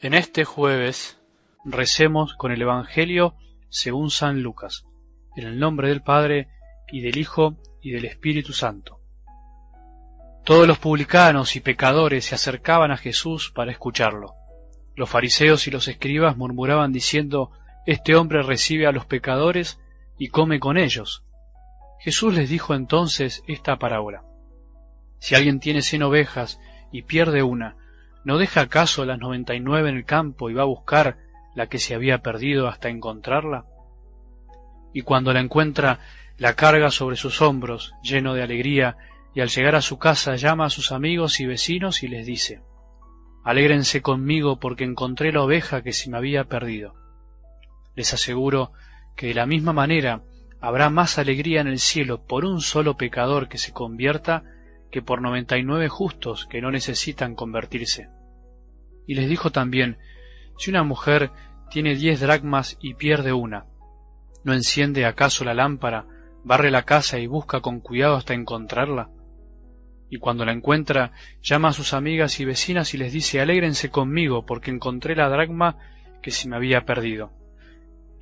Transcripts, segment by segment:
En este jueves recemos con el Evangelio según San Lucas, en el nombre del Padre y del Hijo y del Espíritu Santo. Todos los publicanos y pecadores se acercaban a Jesús para escucharlo. Los fariseos y los escribas murmuraban diciendo, Este hombre recibe a los pecadores y come con ellos. Jesús les dijo entonces esta parábola. Si alguien tiene cien ovejas y pierde una, ¿no deja acaso las noventa y nueve en el campo y va a buscar la que se había perdido hasta encontrarla? Y cuando la encuentra, la carga sobre sus hombros, lleno de alegría, y al llegar a su casa llama a sus amigos y vecinos y les dice, Alégrense conmigo porque encontré la oveja que se me había perdido. Les aseguro que de la misma manera habrá más alegría en el cielo por un solo pecador que se convierta que por noventa y nueve justos que no necesitan convertirse. Y les dijo también, si una mujer tiene diez dracmas y pierde una, ¿no enciende acaso la lámpara, barre la casa y busca con cuidado hasta encontrarla? Y cuando la encuentra, llama a sus amigas y vecinas y les dice, alégrense conmigo porque encontré la dracma que se me había perdido.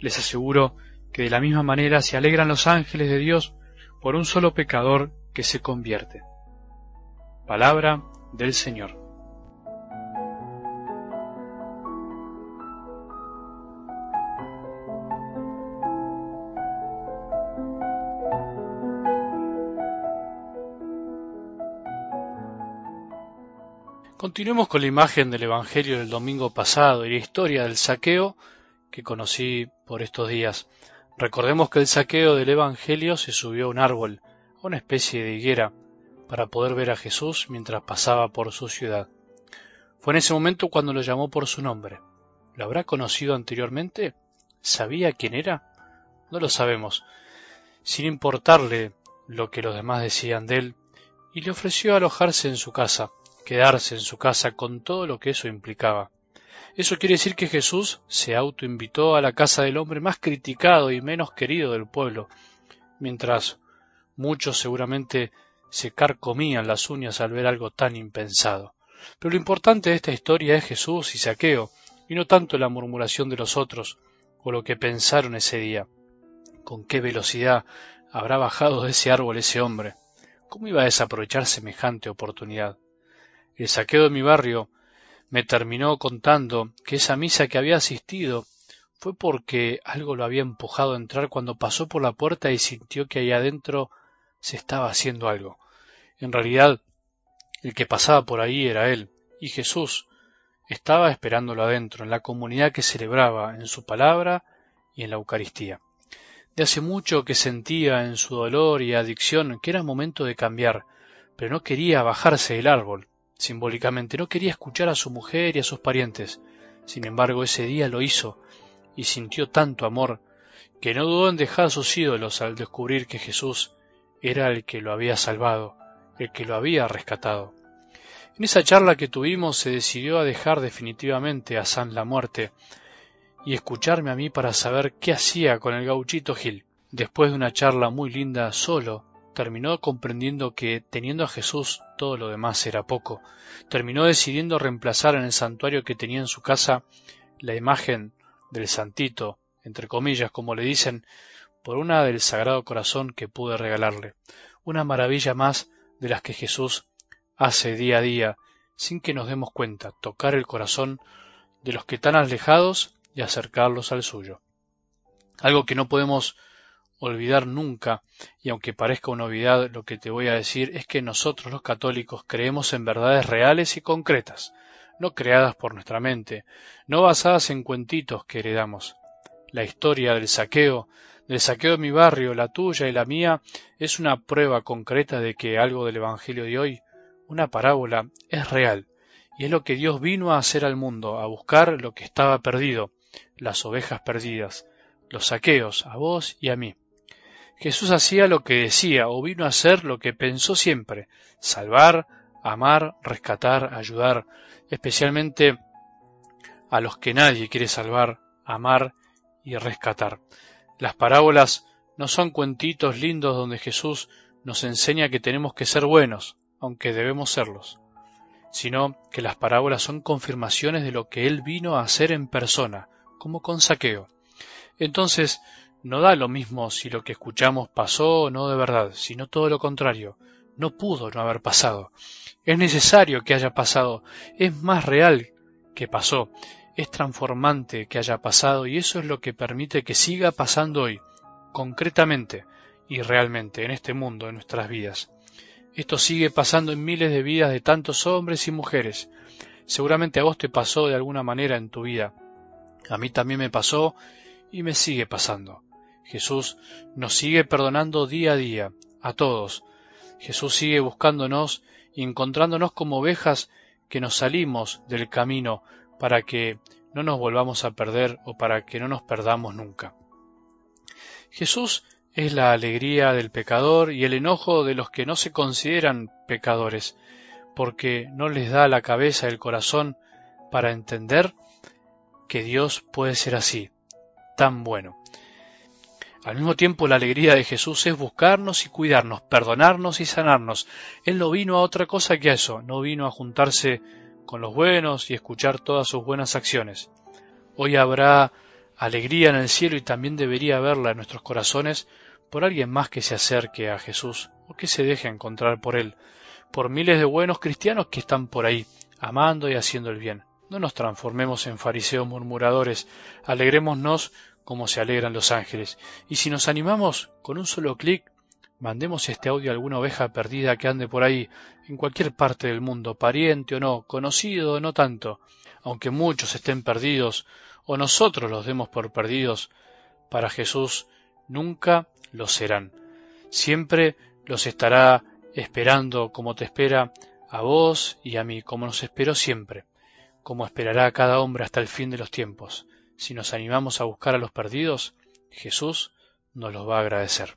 Les aseguro que de la misma manera se alegran los ángeles de Dios por un solo pecador que se convierte. Palabra del Señor. Continuemos con la imagen del Evangelio del domingo pasado y la historia del saqueo que conocí por estos días. Recordemos que el saqueo del Evangelio se subió a un árbol, a una especie de higuera, para poder ver a Jesús mientras pasaba por su ciudad. Fue en ese momento cuando lo llamó por su nombre. ¿Lo habrá conocido anteriormente? ¿Sabía quién era? No lo sabemos, sin importarle lo que los demás decían de él, y le ofreció alojarse en su casa, quedarse en su casa con todo lo que eso implicaba. Eso quiere decir que Jesús se autoinvitó a la casa del hombre más criticado y menos querido del pueblo, mientras muchos seguramente se carcomían las uñas al ver algo tan impensado. Pero lo importante de esta historia es Jesús y Saqueo, y no tanto la murmuración de los otros, o lo que pensaron ese día. ¿Con qué velocidad habrá bajado de ese árbol ese hombre? ¿Cómo iba a desaprovechar semejante oportunidad? El saqueo de mi barrio me terminó contando que esa misa que había asistido fue porque algo lo había empujado a entrar cuando pasó por la puerta y sintió que ahí adentro se estaba haciendo algo. En realidad, el que pasaba por ahí era él, y Jesús estaba esperándolo adentro, en la comunidad que celebraba, en su palabra y en la Eucaristía. De hace mucho que sentía en su dolor y adicción que era momento de cambiar, pero no quería bajarse del árbol, simbólicamente, no quería escuchar a su mujer y a sus parientes. Sin embargo, ese día lo hizo, y sintió tanto amor, que no dudó en dejar a sus ídolos al descubrir que Jesús era el que lo había salvado, el que lo había rescatado. En esa charla que tuvimos se decidió a dejar definitivamente a San la muerte y escucharme a mí para saber qué hacía con el gauchito Gil. Después de una charla muy linda solo, terminó comprendiendo que, teniendo a Jesús, todo lo demás era poco. Terminó decidiendo reemplazar en el santuario que tenía en su casa la imagen del santito, entre comillas, como le dicen, por una del Sagrado Corazón que pude regalarle, una maravilla más de las que Jesús hace día a día, sin que nos demos cuenta, tocar el corazón de los que están alejados y acercarlos al suyo. Algo que no podemos olvidar nunca, y aunque parezca una obviedad lo que te voy a decir, es que nosotros los católicos creemos en verdades reales y concretas, no creadas por nuestra mente, no basadas en cuentitos que heredamos. La historia del saqueo del saqueo de mi barrio, la tuya y la mía, es una prueba concreta de que algo del Evangelio de hoy, una parábola, es real, y es lo que Dios vino a hacer al mundo, a buscar lo que estaba perdido, las ovejas perdidas, los saqueos, a vos y a mí. Jesús hacía lo que decía, o vino a hacer lo que pensó siempre, salvar, amar, rescatar, ayudar, especialmente a los que nadie quiere salvar, amar y rescatar. Las parábolas no son cuentitos lindos donde Jesús nos enseña que tenemos que ser buenos, aunque debemos serlos, sino que las parábolas son confirmaciones de lo que él vino a hacer en persona, como con saqueo. Entonces, no da lo mismo si lo que escuchamos pasó o no de verdad, sino todo lo contrario, no pudo no haber pasado. Es necesario que haya pasado, es más real que pasó, es transformante que haya pasado y eso es lo que permite que siga pasando hoy, concretamente y realmente en este mundo, en nuestras vidas. Esto sigue pasando en miles de vidas de tantos hombres y mujeres. Seguramente a vos te pasó de alguna manera en tu vida. A mí también me pasó y me sigue pasando. Jesús nos sigue perdonando día a día, a todos. Jesús sigue buscándonos y encontrándonos como ovejas que nos salimos del camino para que no nos volvamos a perder o para que no nos perdamos nunca. Jesús es la alegría del pecador y el enojo de los que no se consideran pecadores, porque no les da la cabeza el corazón para entender que Dios puede ser así, tan bueno. Al mismo tiempo la alegría de Jesús es buscarnos y cuidarnos, perdonarnos y sanarnos. Él no vino a otra cosa que a eso, no vino a juntarse con los buenos y escuchar todas sus buenas acciones. Hoy habrá alegría en el cielo y también debería haberla en nuestros corazones por alguien más que se acerque a Jesús o que se deje encontrar por Él, por miles de buenos cristianos que están por ahí, amando y haciendo el bien. No nos transformemos en fariseos murmuradores, alegrémonos como se alegran los ángeles, y si nos animamos con un solo clic, mandemos este audio a alguna oveja perdida que ande por ahí, en cualquier parte del mundo, pariente o no, conocido o no tanto, aunque muchos estén perdidos, o nosotros los demos por perdidos, para Jesús nunca lo serán. Siempre los estará esperando como te espera a vos y a mí, como nos esperó siempre, como esperará a cada hombre hasta el fin de los tiempos. Si nos animamos a buscar a los perdidos, Jesús nos los va a agradecer.